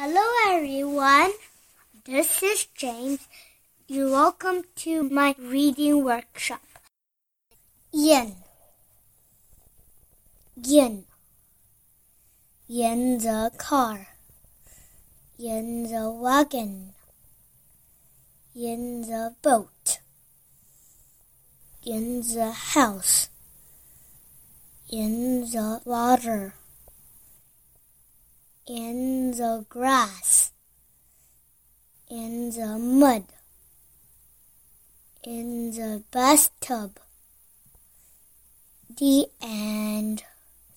Hello, everyone. This is James. You're welcome to my reading workshop. Yin. Yin. In the car. In the wagon. In the boat. In the house. In the water in the grass, in the mud, in the bathtub. The end.